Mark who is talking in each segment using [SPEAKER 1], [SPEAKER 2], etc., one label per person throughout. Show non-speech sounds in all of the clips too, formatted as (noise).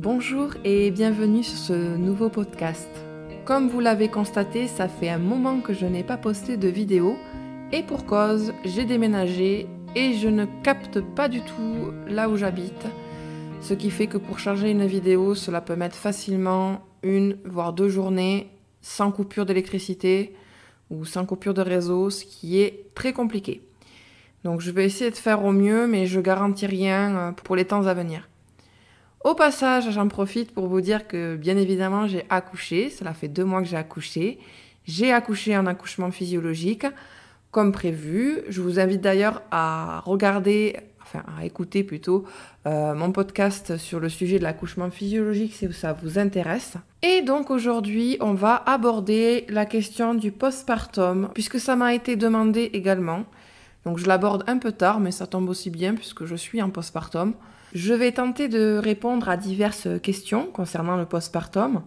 [SPEAKER 1] Bonjour et bienvenue sur ce nouveau podcast. Comme vous l'avez constaté, ça fait un moment que je n'ai pas posté de vidéo et pour cause, j'ai déménagé et je ne capte pas du tout là où j'habite. Ce qui fait que pour charger une vidéo, cela peut mettre facilement une voire deux journées sans coupure d'électricité ou sans coupure de réseau, ce qui est très compliqué. Donc je vais essayer de faire au mieux, mais je garantis rien euh, pour les temps à venir. Au passage, j'en profite pour vous dire que bien évidemment j'ai accouché, cela fait deux mois que j'ai accouché. J'ai accouché en accouchement physiologique, comme prévu. Je vous invite d'ailleurs à regarder, enfin à écouter plutôt, euh, mon podcast sur le sujet de l'accouchement physiologique si ça vous intéresse. Et donc aujourd'hui, on va aborder la question du postpartum, puisque ça m'a été demandé également. Donc je l'aborde un peu tard, mais ça tombe aussi bien puisque je suis en postpartum. Je vais tenter de répondre à diverses questions concernant le postpartum.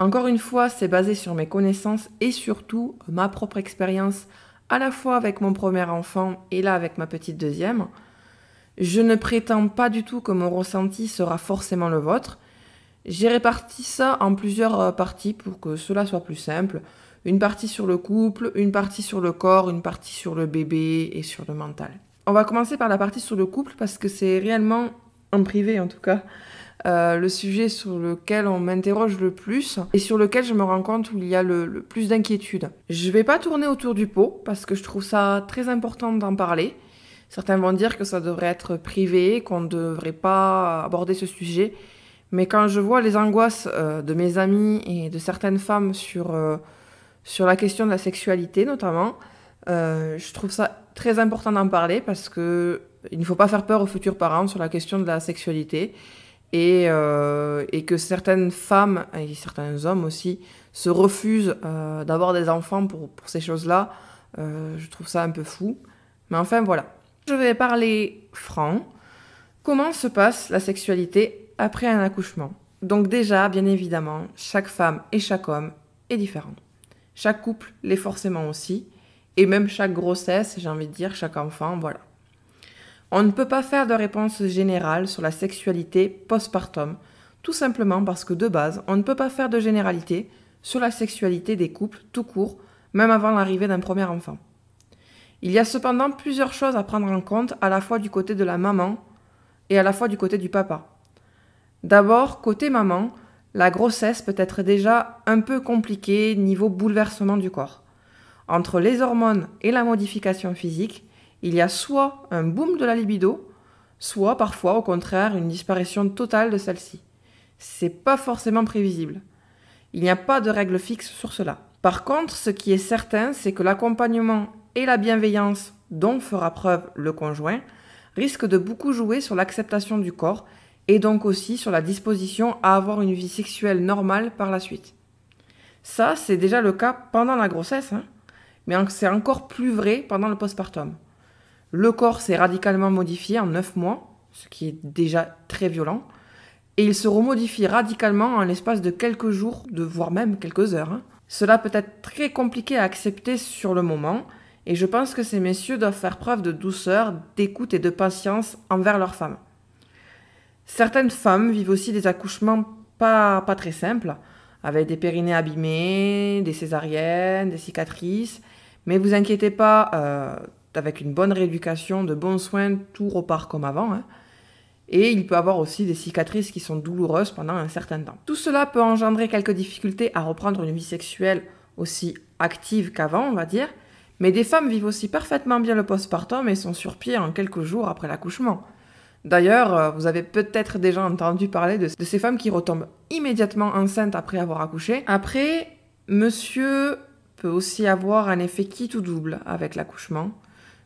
[SPEAKER 1] Encore une fois, c'est basé sur mes connaissances et surtout ma propre expérience, à la fois avec mon premier enfant et là avec ma petite deuxième. Je ne prétends pas du tout que mon ressenti sera forcément le vôtre. J'ai réparti ça en plusieurs euh, parties pour que cela soit plus simple. Une partie sur le couple, une partie sur le corps, une partie sur le bébé et sur le mental. On va commencer par la partie sur le couple parce que c'est réellement en privé en tout cas, euh, le sujet sur lequel on m'interroge le plus et sur lequel je me rends compte où il y a le, plus d'inquiétude. Je vais pas tourner autour du pot parce que je trouve ça très important d'en parler. Certains vont dire que ça devrait être privé, qu'on ne devrait pas aborder ce sujet. Mais quand je vois les angoisses euh, de mes amis et de certaines femmes sur, euh, sur la question de la sexualité notamment, je trouve ça très important d'en parler parce que il ne faut pas faire peur aux futurs parents sur la question de la sexualité et, euh, que certaines femmes et certains hommes aussi se refusent euh, d'avoir des enfants pour, pour ces choses-là. Euh, je trouve ça un peu fou. Mais enfin voilà. Je vais parler franc. Comment se passe la sexualité après un accouchement? Donc déjà, bien évidemment, chaque femme et chaque homme est différent. Chaque couple l'est forcément aussi. Et même chaque grossesse, j'ai envie de dire, chaque enfant, voilà. On ne peut pas faire de réponse générale sur la sexualité postpartum, tout simplement parce que de base, on ne peut pas faire de généralité sur la sexualité des couples tout court, même avant l'arrivée d'un premier enfant. Il y a cependant plusieurs choses à prendre en compte à la fois du côté de la maman et à la fois du côté du papa. D'abord, côté maman, la grossesse peut être déjà un peu compliquée niveau bouleversement du corps. Entre les hormones et la modification physique, il y a soit un boom de la libido, soit parfois au contraire une disparition totale de celle-ci. C'est pas forcément prévisible. Il n'y a pas de règle fixe sur cela. Par contre, ce qui est certain, c'est que l'accompagnement et la bienveillance dont fera preuve le conjoint risquent de beaucoup jouer sur l'acceptation du corps et donc aussi sur la disposition à avoir une vie sexuelle normale par la suite. Ça, c'est déjà le cas pendant la grossesse, hein, mais c'est encore plus vrai pendant le postpartum. Le corps s'est radicalement modifié en 9 mois, ce qui est déjà très violent, et il se remodifie radicalement en l'espace de quelques jours, de voire même quelques heures. Hein. Cela peut être très compliqué à accepter sur le moment, et je pense que ces messieurs doivent faire preuve de douceur, d'écoute et de patience envers leurs femmes. Certaines femmes vivent aussi des accouchements pas, pas très simples, avec des périnées abîmés, des césariennes, des cicatrices, mais vous inquiétez pas, euh, avec une bonne rééducation, de bons soins, tout repart comme avant. Hein. Et il peut avoir aussi des cicatrices qui sont douloureuses pendant un certain temps. Tout cela peut engendrer quelques difficultés à reprendre une vie sexuelle aussi active qu'avant, on va dire. Mais des femmes vivent aussi parfaitement bien le postpartum et sont sur pied en quelques jours après l'accouchement. D'ailleurs, euh, vous avez peut-être déjà entendu parler de, ces femmes qui retombent immédiatement enceintes après avoir accouché. Après, monsieur peut aussi avoir un effet quitte ou double avec l'accouchement.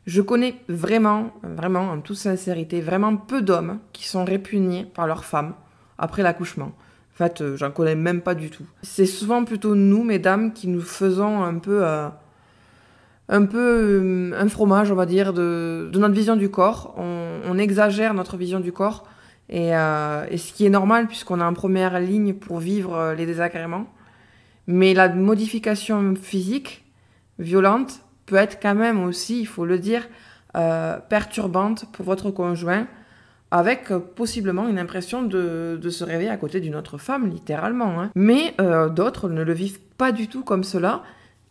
[SPEAKER 1] Je connais vraiment, vraiment, en toute sincérité, vraiment peu d'hommes qui sont répugnés par leurs femmes après l'accouchement. En fait, euh, j'en connais même pas du tout. C'est souvent plutôt nous, mesdames, qui nous faisons un peu, euh, un peu euh, un fromage, on va dire, de, notre vision du corps. On, exagère notre vision du corps. Et, et ce qui est normal, puisqu'on est en première ligne pour vivre les désagréments. Mais la modification physique violente, peut être quand même aussi, il faut le dire, euh, perturbante pour votre conjoint avec euh, possiblement une impression de, se réveiller à côté d'une autre femme, littéralement. Hein. Mais euh, d'autres ne le vivent pas du tout comme cela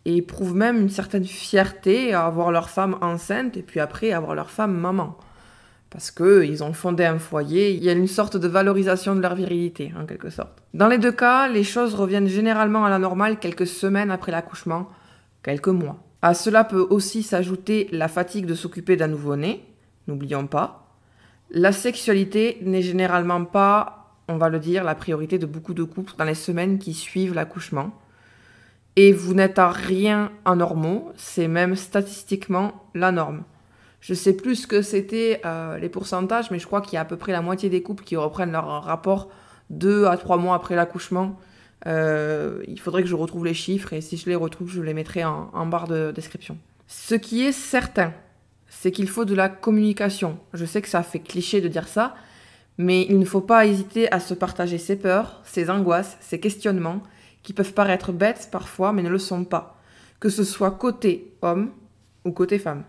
[SPEAKER 1] et éprouvent même une certaine fierté à avoir leur femme enceinte et puis après avoir leur femme maman. Parce qu'ils ont fondé un foyer, il y a une sorte de valorisation de leur virilité, en quelque sorte. Dans les deux cas, les choses reviennent généralement à la normale quelques semaines après l'accouchement, quelques mois. À cela peut aussi s'ajouter la fatigue de s'occuper d'un nouveau-né, n'oublions pas, la sexualité n'est généralement pas, on va le dire, la priorité de beaucoup de couples dans les semaines qui suivent l'accouchement. Et vous n'êtes à rien anormaux, c'est même statistiquement la norme. Je sais plus ce que c'était euh, les pourcentages, mais je crois qu'il y a à peu près la moitié des couples qui reprennent leur rapport deux à trois mois après l'accouchement. Euh, il faudrait que je retrouve les chiffres et si je les retrouve, je les mettrai en barre de description. Ce qui est certain, c'est qu'il faut de la communication. Je sais que ça fait cliché de dire ça, mais il ne faut pas hésiter à se partager ses peurs, ses angoisses, ses questionnements, qui peuvent paraître bêtes parfois, mais ne le sont pas, que ce soit côté homme ou côté femme.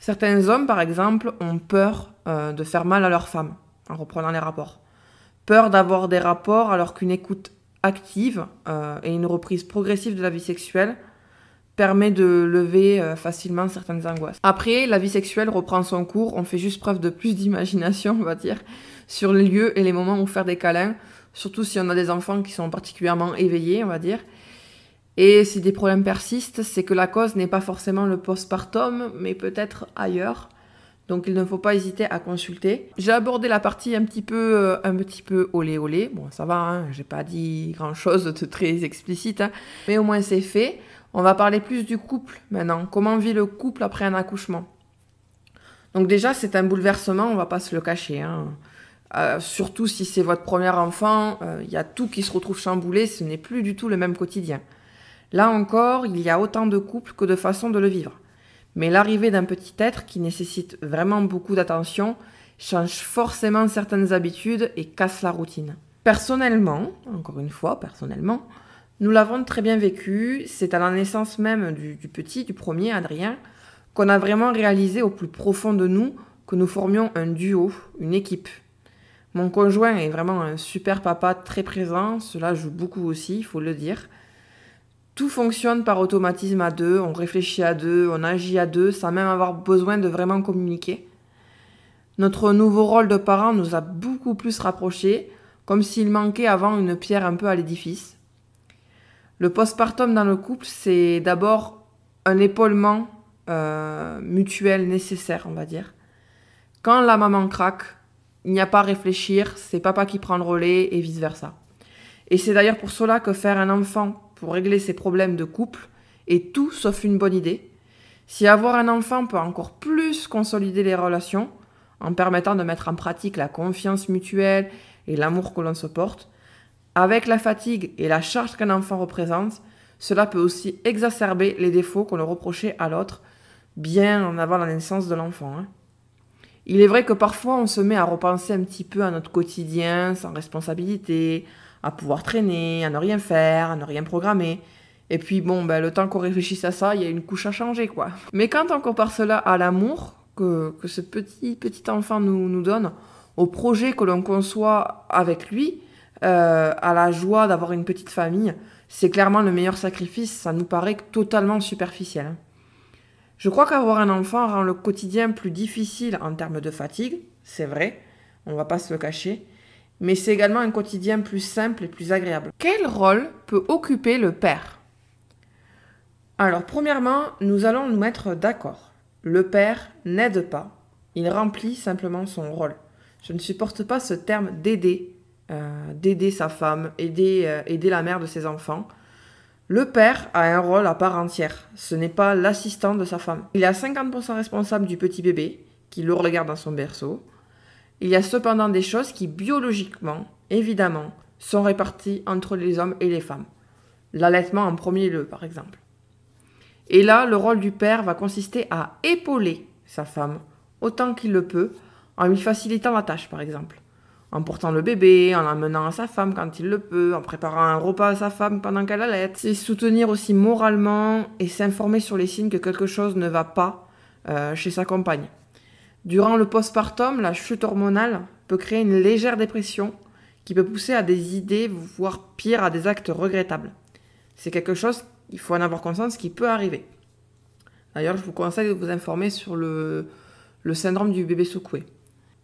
[SPEAKER 1] Certains hommes, par exemple, ont peur euh, de faire mal à leur femme, en reprenant les rapports. Peur d'avoir des rapports alors qu'une écoute active euh, et une reprise progressive de la vie sexuelle permet de lever euh, facilement certaines angoisses. Après, la vie sexuelle reprend son cours, on fait juste preuve de plus d'imagination, (laughs) on va dire, sur les lieux et les moments où faire des câlins, surtout si on a des enfants qui sont particulièrement éveillés, on va dire. Et si des problèmes persistent, c'est que la cause n'est pas forcément le postpartum, mais peut-être ailleurs. Donc il ne faut pas hésiter à consulter. J'ai abordé la partie un petit peu, euh, un petit peu olé olé. Bon, ça va, hein, j'ai pas dit grand chose de très explicite, hein. mais au moins c'est fait. On va parler plus du couple maintenant. Comment vit le couple après un accouchement? Donc déjà, c'est un bouleversement, on va pas se le cacher. Hein. Euh, surtout si c'est votre premier enfant, il euh, y a tout qui se retrouve chamboulé, ce n'est plus du tout le même quotidien. Là encore, il y a autant de couples que de façons de le vivre. Mais l'arrivée d'un petit être qui nécessite vraiment beaucoup d'attention change forcément certaines habitudes et casse la routine. Personnellement, encore une fois, personnellement, nous l'avons très bien vécu, c'est à la naissance même du, petit, du premier, Adrien, qu'on a vraiment réalisé au plus profond de nous que nous formions un duo, une équipe. Mon conjoint est vraiment un super papa très présent, cela joue beaucoup aussi, il faut le dire. Tout fonctionne par automatisme à deux, on réfléchit à deux, on agit à deux, sans même avoir besoin de vraiment communiquer. Notre nouveau rôle de parent nous a beaucoup plus rapprochés, comme s'il manquait avant une pierre un peu à l'édifice. Le postpartum dans le couple, c'est d'abord un épaulement euh, mutuel nécessaire, on va dire. Quand la maman craque, il n'y a pas à réfléchir, c'est papa qui prend le relais et vice-versa. Et c'est d'ailleurs pour cela que faire un enfant pour régler ses problèmes de couple est tout sauf une bonne idée. Si avoir un enfant peut encore plus consolider les relations, en permettant de mettre en pratique la confiance mutuelle et l'amour que l'on se porte, avec la fatigue et la charge qu'un enfant représente, cela peut aussi exacerber les défauts qu'on le reprochait à l'autre bien en avant la naissance de l'enfant. Hein. Il est vrai que parfois on se met à repenser un petit peu à notre quotidien sans responsabilité, à pouvoir traîner, à ne rien faire, à ne rien programmer. Et puis bon, ben, le temps qu'on réfléchisse à ça, il y a une couche à changer quoi. Mais quand on compare cela à l'amour que, que, ce petit, petit enfant nous, donne, au projet que l'on conçoit avec lui, euh, à la joie d'avoir une petite famille, c'est clairement le meilleur sacrifice, ça nous paraît totalement superficiel. Je crois qu'avoir un enfant rend le quotidien plus difficile en termes de fatigue, c'est vrai, on va pas se le cacher, mais c'est également un quotidien plus simple et plus agréable. Quel rôle peut occuper le père? Alors, premièrement, nous allons nous mettre d'accord. Le père n'aide pas, il remplit simplement son rôle. Je ne supporte pas ce terme d'aider euh, d'aider sa femme, aider, euh, aider la mère de ses enfants. Le père a un rôle à part entière. Ce n'est pas l'assistant de sa femme. Il est à 50% responsable du petit bébé, qui le regarde dans son berceau. Il y a cependant des choses qui, biologiquement, évidemment, sont réparties entre les hommes et les femmes. L'allaitement en premier lieu, par exemple. Et là, le rôle du père va consister à épauler sa femme autant qu'il le peut, en lui facilitant la tâche, par exemple en portant le bébé, en l'amenant à sa femme quand il le peut, en préparant un repas à sa femme pendant qu'elle allait. C'est soutenir aussi moralement et s'informer sur les signes que quelque chose ne va pas euh, chez sa compagne. Durant le postpartum, la chute hormonale peut créer une légère dépression qui peut pousser à des idées, voire pire, à des actes regrettables. C'est quelque chose, il faut en avoir conscience, qui peut arriver. D'ailleurs, je vous conseille de vous informer sur le, le syndrome du bébé secoué.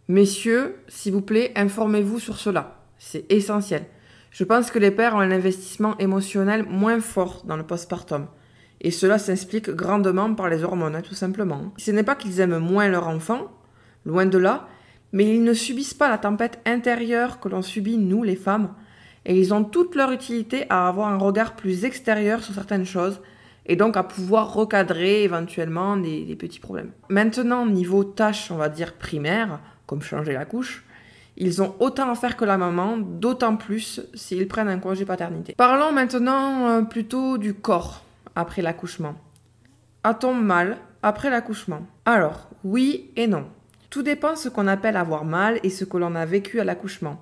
[SPEAKER 1] Messieurs, s'il vous plaît, informez-vous sur cela. C'est essentiel. Je pense que les pères ont un investissement émotionnel moins fort dans le postpartum. Et cela s'explique grandement par les hormones, hein, tout simplement. Ce n'est pas qu'ils aiment moins leur enfant, loin de là, mais ils ne subissent pas la tempête intérieure que l'on subit, nous, les femmes, et ils ont toute leur utilité à avoir un regard plus extérieur sur certaines choses, et donc à pouvoir recadrer éventuellement des, des petits problèmes. Maintenant, niveau tâches, on va dire primaires, comme changer la couche, ils ont autant à faire que la maman, d'autant plus s'ils prennent un congé paternité. Parlons maintenant euh, plutôt du corps après l'accouchement. A-t-on mal après l'accouchement? Alors, oui et non. Tout dépend ce qu'on appelle avoir mal et ce que l'on a vécu à l'accouchement.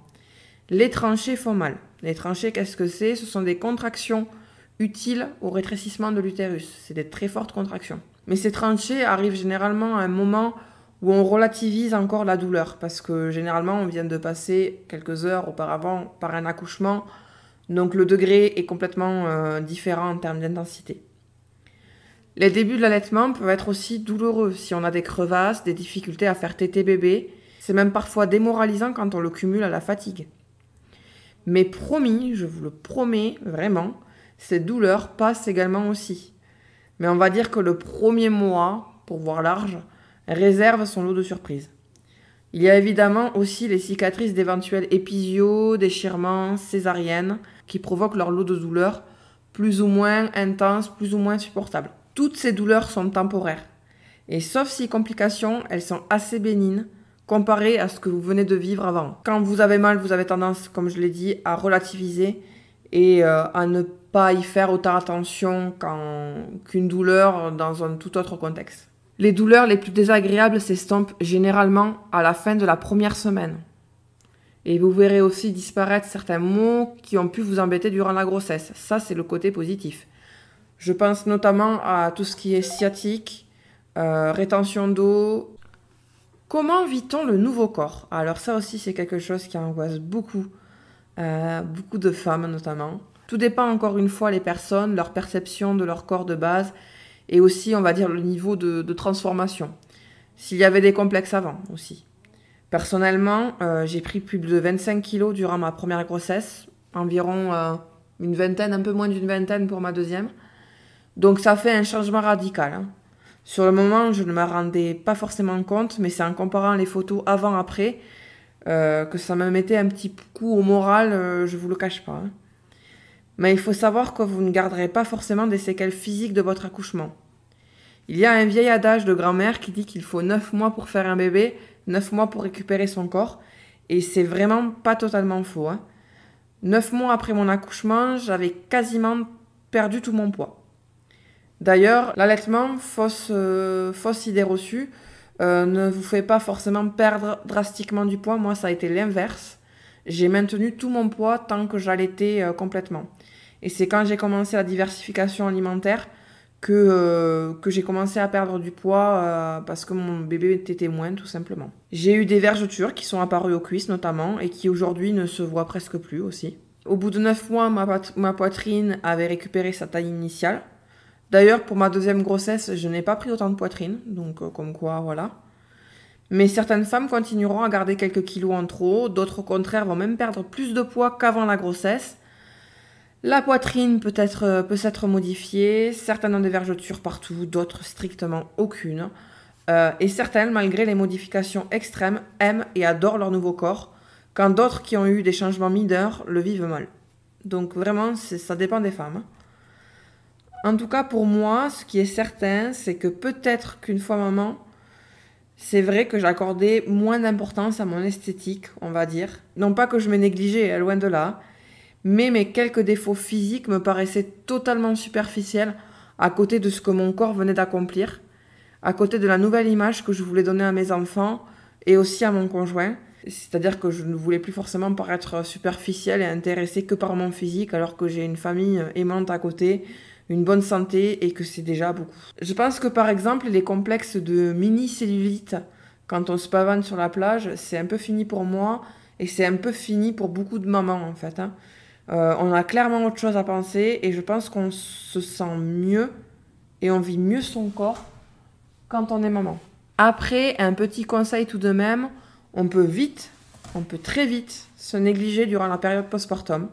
[SPEAKER 1] Les tranchées font mal. Les tranchées, qu'est-ce que c'est? Ce sont des contractions utiles au rétrécissement de l'utérus. C'est des très fortes contractions. Mais ces tranchées arrivent généralement à un moment où on relativise encore la douleur, parce que généralement on vient de passer quelques heures auparavant par un accouchement, donc le degré est complètement euh, différent en termes d'intensité. Les débuts de l'allaitement peuvent être aussi douloureux si on a des crevasses, des difficultés à faire téter bébé. C'est même parfois démoralisant quand on le cumule à la fatigue. Mais promis, je vous le promets vraiment, ces douleurs passent également aussi. Mais on va dire que le premier mois, pour voir large, réserve son lot de surprises. Il y a évidemment aussi les cicatrices d'éventuels épisio, déchirements, césariennes, qui provoquent leur lot de douleurs plus ou moins intenses, plus ou moins supportables. Toutes ces douleurs sont temporaires. Et sauf si complications, elles sont assez bénignes comparées à ce que vous venez de vivre avant. Quand vous avez mal, vous avez tendance, comme je l'ai dit, à relativiser et euh, à ne pas y faire autant attention qu'une douleur dans un tout autre contexte. Les douleurs les plus désagréables s'estompent généralement à la fin de la première semaine. Et vous verrez aussi disparaître certains mots qui ont pu vous embêter durant la grossesse. Ça, c'est le côté positif. Je pense notamment à tout ce qui est sciatique, euh, rétention d'eau. Comment vit-on le nouveau corps? Alors ça aussi, c'est quelque chose qui angoisse beaucoup, euh, beaucoup de femmes notamment. Tout dépend encore une fois les personnes, leur perception de leur corps de base et aussi, on va dire, le niveau de, transformation. S'il y avait des complexes avant aussi. Personnellement, euh, j'ai pris plus de 25 kilos durant ma première grossesse, environ euh, une vingtaine, un peu moins d'une vingtaine pour ma deuxième. Donc ça fait un changement radical. Hein. Sur le moment, je ne me rendais pas forcément compte, mais c'est en comparant les photos avant-après euh, que ça me mettait un petit coup au moral, je vous le cache pas. Hein. Mais il faut savoir que vous ne garderez pas forcément des séquelles physiques de votre accouchement. Il y a un vieil adage de grand-mère qui dit qu'il faut 9 mois pour faire un bébé, 9 mois pour récupérer son corps, et c'est vraiment pas totalement faux. Hein. 9 mois après mon accouchement, j'avais quasiment perdu tout mon poids. D'ailleurs, l'allaitement, fausse, euh, fausse idée reçue, euh, ne vous fait pas forcément perdre drastiquement du poids. Moi, ça a été l'inverse. J'ai maintenu tout mon poids tant que j'allaitais euh, complètement. Et c'est quand j'ai commencé la diversification alimentaire que, euh, que j'ai commencé à perdre du poids euh, parce que mon bébé était témoin tout simplement. J'ai eu des vergetures qui sont apparues aux cuisses notamment et qui aujourd'hui ne se voient presque plus aussi. Au bout de 9 mois, ma, poitrine avait récupéré sa taille initiale. D'ailleurs, pour ma deuxième grossesse, je n'ai pas pris autant de poitrine, donc euh, comme quoi, voilà. Mais certaines femmes continueront à garder quelques kilos en trop, d'autres au contraire vont même perdre plus de poids qu'avant la grossesse, la poitrine peut, être, euh, peut s'être modifiée, certaines ont des vergetures partout, d'autres strictement aucune. Euh, et certaines, malgré les modifications extrêmes, aiment et adorent leur nouveau corps, quand d'autres qui ont eu des changements mineurs le vivent mal. Donc vraiment, ça dépend des femmes. En tout cas, pour moi, ce qui est certain, c'est que peut-être qu'une fois maman, c'est vrai que j'accordais moins d'importance à mon esthétique, on va dire. Non pas que je me négligeais, loin de là, mais mes quelques défauts physiques me paraissaient totalement superficiels à côté de ce que mon corps venait d'accomplir, à côté de la nouvelle image que je voulais donner à mes enfants et aussi à mon conjoint. C'est-à-dire que je ne voulais plus forcément paraître superficielle et intéressée que par mon physique alors que j'ai une famille aimante à côté, une bonne santé et que c'est déjà beaucoup. Je pense que par exemple les complexes de mini-cellulite quand on se pavane sur la plage, c'est un peu fini pour moi et c'est un peu fini pour beaucoup de mamans en fait. Hein. Euh, on a clairement autre chose à penser et je pense qu'on se sent mieux et on vit mieux son corps quand on est maman. Après, un petit conseil tout de même, on peut vite, on peut très vite se négliger durant la période postpartum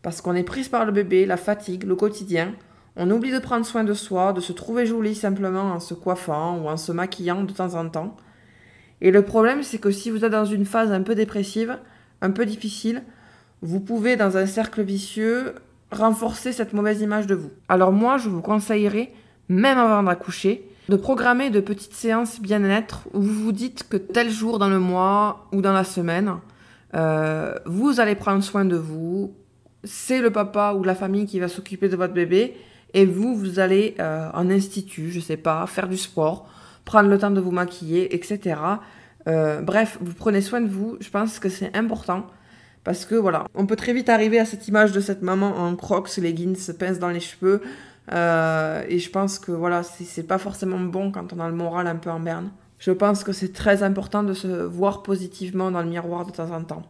[SPEAKER 1] parce qu'on est prise par le bébé, la fatigue, le quotidien. On oublie de prendre soin de soi, de se trouver jolie simplement en se coiffant ou en se maquillant de temps en temps. Et le problème, c'est que si vous êtes dans une phase un peu dépressive, un peu difficile, vous pouvez, dans un cercle vicieux, renforcer cette mauvaise image de vous. Alors moi, je vous conseillerais, même avant d'accoucher, de programmer de petites séances bien-être où vous vous dites que tel jour dans le mois ou dans la semaine, euh, vous allez prendre soin de vous, c'est le papa ou la famille qui va s'occuper de votre bébé, et vous, vous allez euh, en institut, je sais pas, faire du sport, prendre le temps de vous maquiller, etc. Euh, bref, vous prenez soin de vous. Je pense que c'est important parce que voilà, on peut très vite arriver à cette image de cette maman en crocs, leggings, pince dans les cheveux. Euh, et je pense que voilà, c'est pas forcément bon quand on a le moral un peu en berne. Je pense que c'est très important de se voir positivement dans le miroir de temps en temps.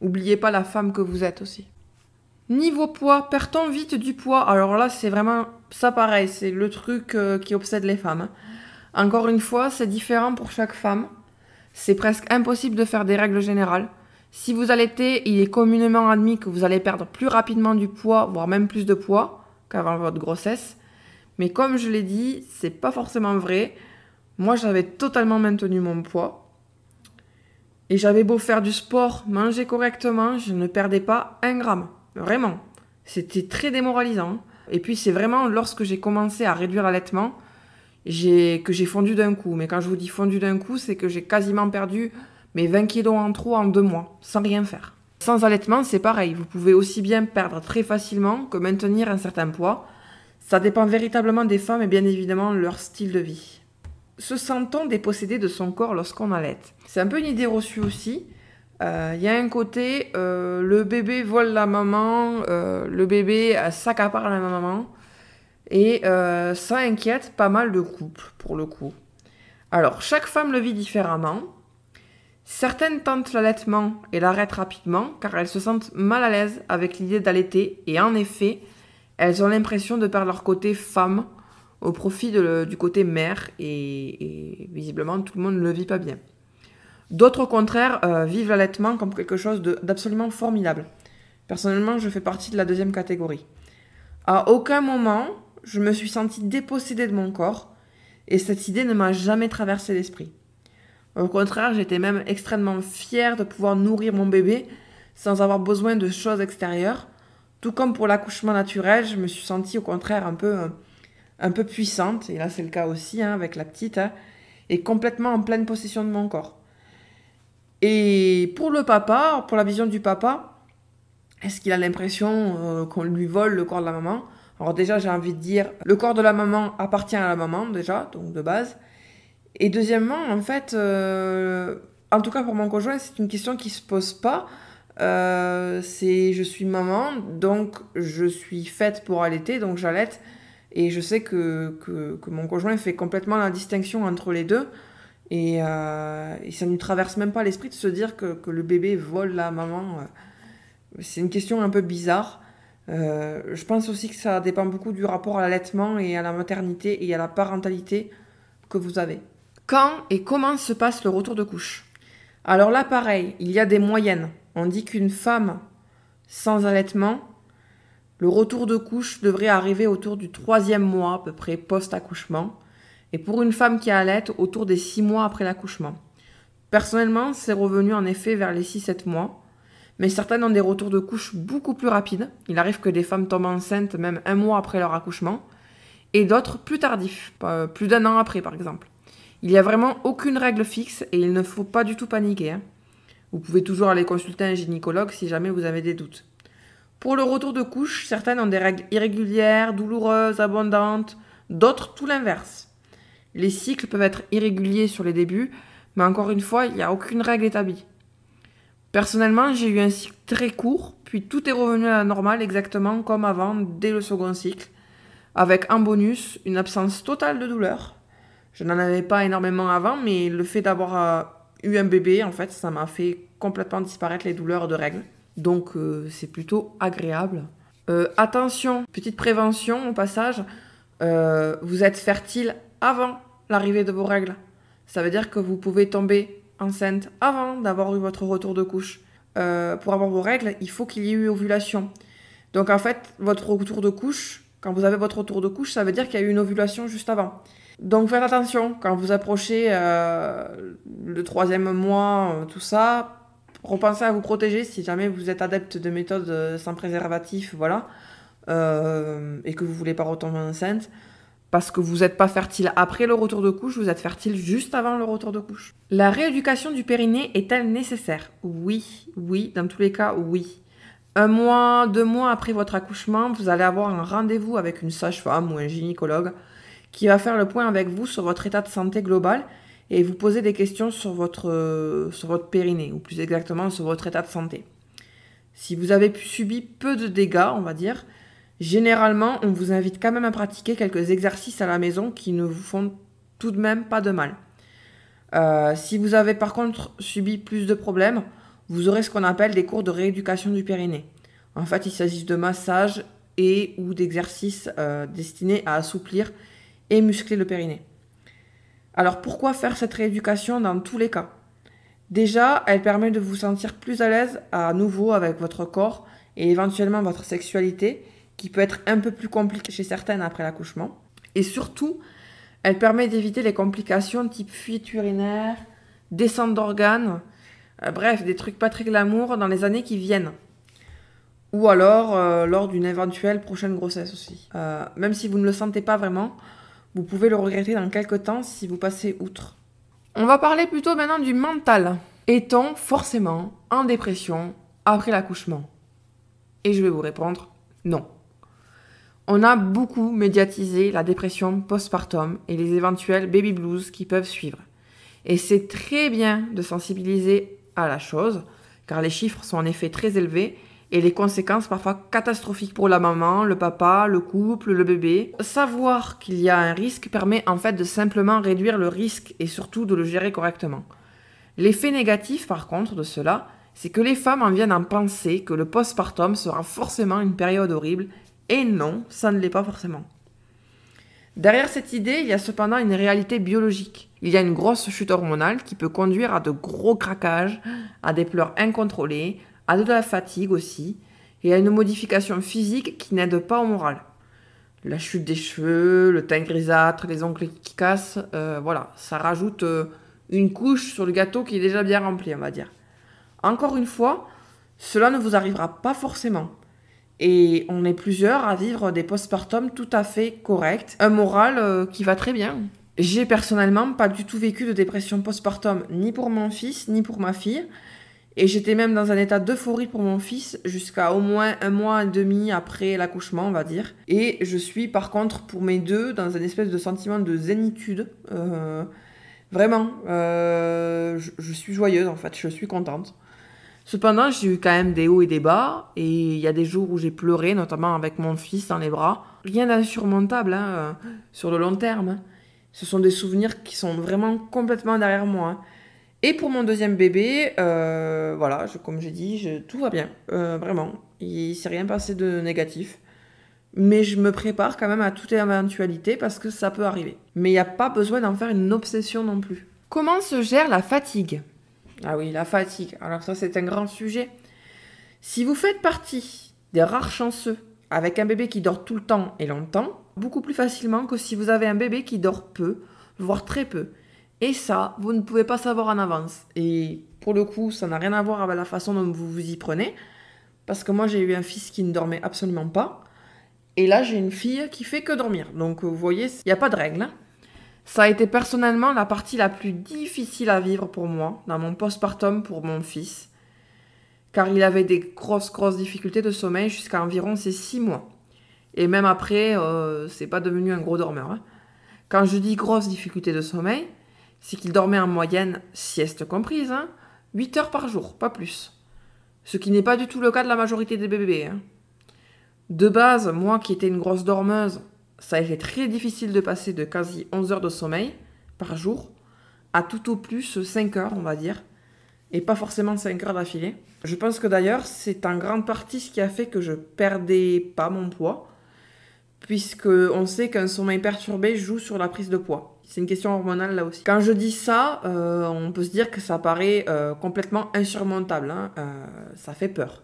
[SPEAKER 1] Oubliez pas la femme que vous êtes aussi. Niveau poids, perd-on vite du poids? Alors là, c'est vraiment ça pareil, c'est le truc euh, qui obsède les femmes. Hein. Encore une fois, c'est différent pour chaque femme. C'est presque impossible de faire des règles générales. Si vous allaitez, il est communément admis que vous allez perdre plus rapidement du poids, voire même plus de poids qu'avant votre grossesse. Mais comme je l'ai dit, c'est pas forcément vrai. Moi, j'avais totalement maintenu mon poids. Et j'avais beau faire du sport, manger correctement, je ne perdais pas un gramme. Vraiment. C'était très démoralisant. Et puis, c'est vraiment lorsque j'ai commencé à réduire l'allaitement que j'ai fondu d'un coup. Mais quand je vous dis fondu d'un coup, c'est que j'ai quasiment perdu mes 20 kilos en trop en deux mois, sans rien faire. Sans allaitement, c'est pareil. Vous pouvez aussi bien perdre très facilement que maintenir un certain poids. Ça dépend véritablement des femmes et bien évidemment leur style de vie. Se sent-on dépossédé de son corps lorsqu'on allait C'est un peu une idée reçue aussi. Il euh, y a un côté, euh, le bébé vole la maman, euh, le bébé s'accapare la maman. Et ça inquiète pas mal de couples, pour le coup. Alors, chaque femme le vit différemment. Certaines tentent l'allaitement et l'arrêtent rapidement car elles se sentent mal à l'aise avec l'idée d'allaiter et en effet, elles ont l'impression de perdre leur côté femme au profit du côté mère et, visiblement tout le monde ne le vit pas bien. D'autres au contraire euh, vivent l'allaitement comme quelque chose d'absolument formidable. Personnellement, je fais partie de la deuxième catégorie. À aucun moment, je me suis sentie dépossédée de mon corps et cette idée ne m'a jamais traversé l'esprit. Au contraire, j'étais même extrêmement fière de pouvoir nourrir mon bébé sans avoir besoin de choses extérieures. Tout comme pour l'accouchement naturel, je me suis sentie au contraire un peu, un peu puissante, et là c'est le cas aussi hein, avec la petite, hein, et complètement en pleine possession de mon corps. Et pour le papa, pour la vision du papa, est-ce qu'il a l'impression euh, qu'on lui vole le corps de la maman? Alors déjà, j'ai envie de dire, le corps de la maman appartient à la maman déjà, donc de base. Et deuxièmement, en fait, euh, en tout cas pour mon conjoint, c'est une question qui se pose pas. Euh, c'est je suis maman, donc je suis faite pour allaiter, donc j'allaite. Et je sais que, que, mon conjoint fait complètement la distinction entre les deux. Et, euh, ça ne lui traverse même pas l'esprit de se dire que, que, le bébé vole la maman. C'est une question un peu bizarre. Je pense aussi que ça dépend beaucoup du rapport à l'allaitement et à la maternité et à la parentalité que vous avez. Quand et comment se passe le retour de couche Alors là, pareil, il y a des moyennes. On dit qu'une femme sans allaitement, le retour de couche devrait arriver autour du troisième mois à peu près post-accouchement. Et pour une femme qui allait, autour des six mois après l'accouchement. Personnellement, c'est revenu en effet vers les 6-7 mois mais certaines ont des retours de couche beaucoup plus rapides. Il arrive que des femmes tombent enceintes même un mois après leur accouchement, et d'autres plus tardifs, plus d'un an après par exemple. Il n'y a vraiment aucune règle fixe et il ne faut pas du tout paniquer. Hein. Vous pouvez toujours aller consulter un gynécologue si jamais vous avez des doutes. Pour le retour de couche, certaines ont des règles irrégulières, douloureuses, abondantes, d'autres tout l'inverse. Les cycles peuvent être irréguliers sur les débuts, mais encore une fois, il n'y a aucune règle établie. Personnellement, j'ai eu un cycle très court, puis tout est revenu à la normale exactement comme avant dès le second cycle, avec en bonus une absence totale de douleur, Je n'en avais pas énormément avant, mais le fait d'avoir euh, eu un bébé, en fait, ça m'a fait complètement disparaître les douleurs de règles. Donc euh, c'est plutôt agréable. Euh, attention, petite prévention au passage, vous êtes fertile avant l'arrivée de vos règles. Ça veut dire que vous pouvez tomber enceinte avant d'avoir eu votre retour de couche. pour avoir vos règles, il faut qu'il y ait eu ovulation. Donc en fait, votre retour de couche, quand vous avez votre retour de couche, ça veut dire qu'il y a eu une ovulation juste avant. Donc faites attention quand vous approchez euh, le troisième mois, euh, tout ça. Repensez à vous protéger si jamais vous êtes adepte de méthodes euh, sans préservatif, voilà, et que vous voulez pas retomber enceinte, parce que vous n'êtes pas fertile après le retour de couche, vous êtes fertile juste avant le retour de couche. La rééducation du périnée est-elle nécessaire? Oui, oui, dans tous les cas, oui. Un mois, deux mois après votre accouchement, vous allez avoir un rendez-vous avec une sage-femme ou un gynécologue qui va faire le point avec vous sur votre état de santé global et vous poser des questions sur votre, sur votre périnée, ou plus exactement sur votre état de santé. Si vous avez subi peu de dégâts, on va dire, généralement, on vous invite quand même à pratiquer quelques exercices à la maison qui ne vous font tout de même pas de mal. Euh, si vous avez par contre subi plus de problèmes, vous aurez ce qu'on appelle des cours de rééducation du périnée. En fait, il s'agit de massages et ou d'exercices euh, destinés à assouplir et muscler le périnée. Alors pourquoi faire cette rééducation dans tous les cas? Déjà, elle permet de vous sentir plus à l'aise à nouveau avec votre corps et éventuellement votre sexualité, qui peut être un peu plus compliquée chez certaines après l'accouchement. Et surtout, elle permet d'éviter les complications type fuite urinaire, descente d'organes, euh, bref, des trucs pas très glamour dans les années qui viennent. Ou alors euh, lors d'une éventuelle prochaine grossesse aussi. Euh, même si vous ne le sentez pas vraiment, vous pouvez le regretter dans quelques temps si vous passez outre. On va parler plutôt maintenant du mental. Est-on forcément en dépression après l'accouchement? Et je vais vous répondre non. On a beaucoup médiatisé la dépression postpartum et les éventuels baby blues qui peuvent suivre. Et c'est très bien de sensibiliser à la chose, car les chiffres sont en effet très élevés et les conséquences parfois catastrophiques pour la maman, le papa, le couple, le bébé. Savoir qu'il y a un risque permet en fait de simplement réduire le risque et surtout de le gérer correctement. L'effet négatif par contre de cela, c'est que les femmes en viennent à penser que le postpartum sera forcément une période horrible et non, ça ne l'est pas forcément. Derrière cette idée, il y a cependant une réalité biologique. Il y a une grosse chute hormonale qui peut conduire à de gros craquages, à des pleurs incontrôlées, à de la fatigue aussi, et à une modification physique qui n'aide pas au moral. La chute des cheveux, le teint grisâtre, les ongles qui cassent, euh, voilà, ça rajoute euh, une couche sur le gâteau qui est déjà bien rempli, on va dire. Encore une fois, cela ne vous arrivera pas forcément. Et on est plusieurs à vivre des postpartum tout à fait corrects, un moral euh, qui va très bien. J'ai personnellement pas du tout vécu de dépression postpartum, ni pour mon fils, ni pour ma fille. Et j'étais même dans un état d'euphorie pour mon fils jusqu'à au moins un mois et demi après l'accouchement, on va dire. Et je suis par contre pour mes deux dans un espèce de sentiment de zénitude. Euh, vraiment, euh, je, suis joyeuse en fait, je suis contente. Cependant, j'ai eu quand même des hauts et des bas, et il y a des jours où j'ai pleuré, notamment avec mon fils dans les bras. Rien d'insurmontable hein, euh, sur le long terme. Ce sont des souvenirs qui sont vraiment complètement derrière moi. Hein. Et pour mon deuxième bébé, euh, voilà, comme j'ai dit, tout va bien, euh, vraiment. Il s'est rien passé de négatif. Mais je me prépare quand même à toute éventualité parce que ça peut arriver. Mais il n'y a pas besoin d'en faire une obsession non plus. Comment se gère la fatigue? Ah oui, la fatigue. Alors ça, c'est un grand sujet. Si vous faites partie des rares chanceux avec un bébé qui dort tout le temps et longtemps, beaucoup plus facilement que si vous avez un bébé qui dort peu, voire très peu. Et ça, vous ne pouvez pas savoir en avance. Et pour le coup, ça n'a rien à voir avec la façon dont vous vous y prenez. Parce que moi, j'ai eu un fils qui ne dormait absolument pas. Et là, j'ai une fille qui fait que dormir. Donc, vous voyez, il n'y a pas de règle. Ça a été personnellement la partie la plus difficile à vivre pour moi, dans mon postpartum pour mon fils. Car il avait des grosses, grosses difficultés de sommeil jusqu'à environ ses six mois. Et même après, euh, c'est pas devenu un gros dormeur. Hein. Quand je dis grosses difficultés de sommeil, c'est qu'il dormait en moyenne, sieste comprise, hein, 8 heures par jour, pas plus. Ce qui n'est pas du tout le cas de la majorité des bébés. Hein. De base, moi qui étais une grosse dormeuse, ça a été très difficile de passer de quasi 11 heures de sommeil par jour, à tout au plus 5 heures, on va dire, et pas forcément 5 heures d'affilée. Je pense que d'ailleurs, c'est en grande partie ce qui a fait que je perdais pas mon poids, puisque on sait qu'un sommeil perturbé joue sur la prise de poids. C'est une question hormonale là aussi. Quand je dis ça, euh, on peut se dire que ça paraît euh, complètement insurmontable, hein. euh, ça fait peur.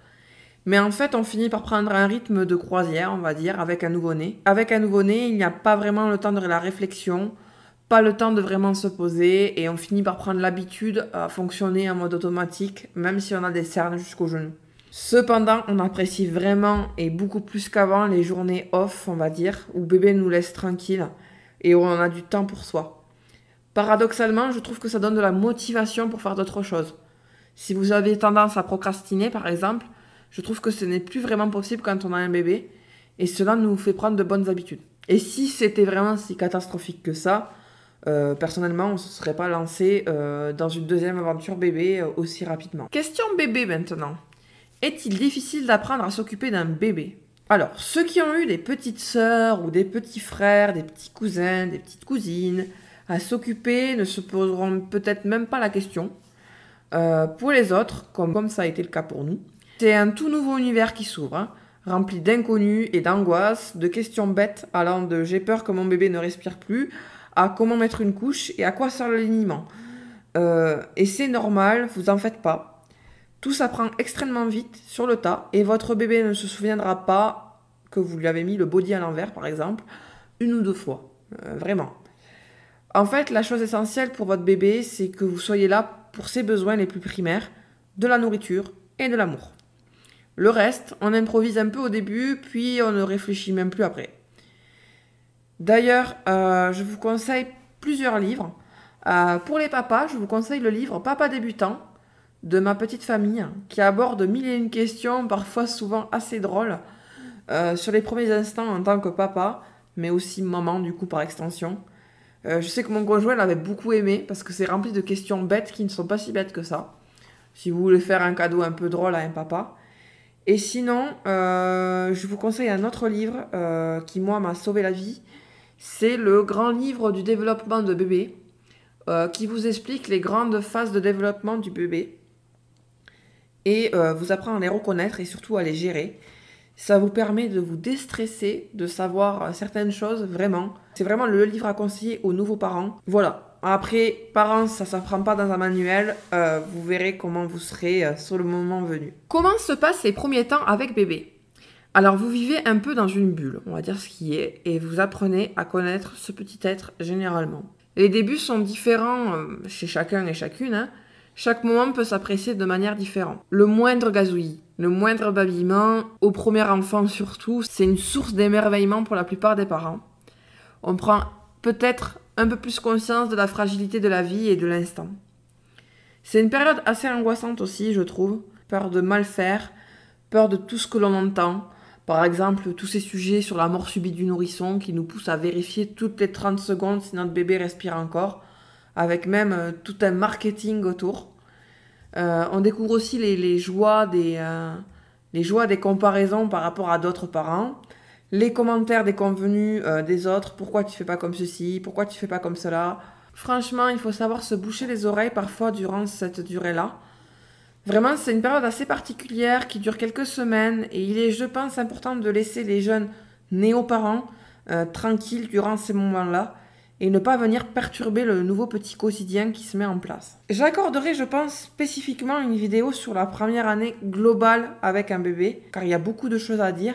[SPEAKER 1] Mais en fait, on finit par prendre un rythme de croisière, on va dire, avec un nouveau-né. Avec un nouveau-né, il n'y a pas vraiment le temps de la réflexion, pas le temps de vraiment se poser, et on finit par prendre l'habitude à fonctionner en mode automatique, même si on a des cernes jusqu'au genou. Cependant, on apprécie vraiment et beaucoup plus qu'avant les journées off, on va dire, où bébé nous laisse tranquille et on a du temps pour soi. Paradoxalement, je trouve que ça donne de la motivation pour faire d'autres choses. Si vous avez tendance à procrastiner, par exemple, je trouve que ce n'est plus vraiment possible quand on a un bébé, et cela nous fait prendre de bonnes habitudes. Et si c'était vraiment si catastrophique que ça, euh, personnellement, on ne se serait pas lancé euh, dans une deuxième aventure bébé euh, aussi rapidement. Question bébé maintenant. Est-il difficile d'apprendre à s'occuper d'un bébé? Alors, ceux qui ont eu des petites sœurs ou des petits frères, des petits cousins, des petites cousines, à s'occuper ne se poseront peut-être même pas la question. pour les autres, comme, ça a été le cas pour nous, c'est un tout nouveau univers qui s'ouvre, hein, rempli d'inconnus et d'angoisses, de questions bêtes allant de j'ai peur que mon bébé ne respire plus à comment mettre une couche et à quoi sert le Euh, et c'est normal, vous en faites pas. Tout s'apprend extrêmement vite, sur le tas, et votre bébé ne se souviendra pas que vous lui avez mis le body à l'envers, par exemple, une ou deux fois. Euh, vraiment. En fait, la chose essentielle pour votre bébé, c'est que vous soyez là pour ses besoins les plus primaires, de la nourriture et de l'amour. Le reste, on improvise un peu au début, puis on ne réfléchit même plus après. D'ailleurs, euh, je vous conseille plusieurs livres. Euh, pour les papas, je vous conseille le livre Papa débutant de ma petite famille, qui aborde mille et une questions, parfois souvent assez drôles, euh, sur les premiers instants en tant que papa, mais aussi maman du coup par extension. je sais que mon conjoint l'avait beaucoup aimé parce que c'est rempli de questions bêtes qui ne sont pas si bêtes que ça. Si vous voulez faire un cadeau un peu drôle à un papa. Et sinon, euh, je vous conseille un autre livre euh, qui, moi, m'a sauvé la vie. C'est le grand livre du développement de bébé, euh, qui vous explique les grandes phases de développement du bébé et vous apprend à les reconnaître et surtout à les gérer. Ça vous permet de vous déstresser, de savoir certaines choses vraiment. C'est vraiment le livre à conseiller aux nouveaux parents. Voilà, après, parents, ça ne s'apprend pas dans un manuel. Euh, vous verrez comment vous serez euh, sur le moment venu. Comment se passent les premiers temps avec bébé? Alors, vous vivez un peu dans une bulle, on va dire ce qui est, et vous apprenez à connaître ce petit être généralement. Les débuts sont différents euh, chez chacun et chacune. Hein. Chaque moment peut s'apprécier de manière différente. Le moindre gazouillis, le moindre babillement, au premier enfant surtout, c'est une source d'émerveillement pour la plupart des parents. On prend peut-être un peu plus conscience de la fragilité de la vie et de l'instant. C'est une période assez angoissante aussi, je trouve. Peur de mal faire, peur de tout ce que l'on entend. Par exemple, tous ces sujets sur la mort subie du nourrisson qui nous poussent à vérifier toutes les 30 secondes si notre bébé respire encore, avec même euh, tout un marketing autour. Euh, on découvre aussi les, joies des, euh, les joies des comparaisons par rapport à d'autres parents les commentaires des convenus des autres, pourquoi tu fais pas comme ceci, pourquoi tu fais pas comme cela? Franchement, il faut savoir se boucher les oreilles parfois durant cette durée-là. Vraiment, c'est une période assez particulière qui dure quelques semaines et il est, je pense, important de laisser les jeunes néo-parents tranquilles durant ces moments-là et ne pas venir perturber le nouveau petit quotidien qui se met en place. J'accorderai, je pense, spécifiquement une vidéo sur la première année globale avec un bébé, car il y a beaucoup de choses à dire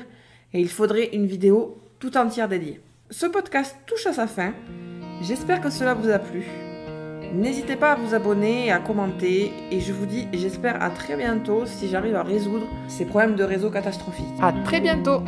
[SPEAKER 1] et il faudrait une vidéo tout entière dédiée. Ce podcast touche à sa fin. J'espère que cela vous a plu. N'hésitez pas à vous abonner et à commenter. Et je vous dis, j'espère à très bientôt si j'arrive à résoudre ces problèmes de réseau catastrophiques. À très bientôt!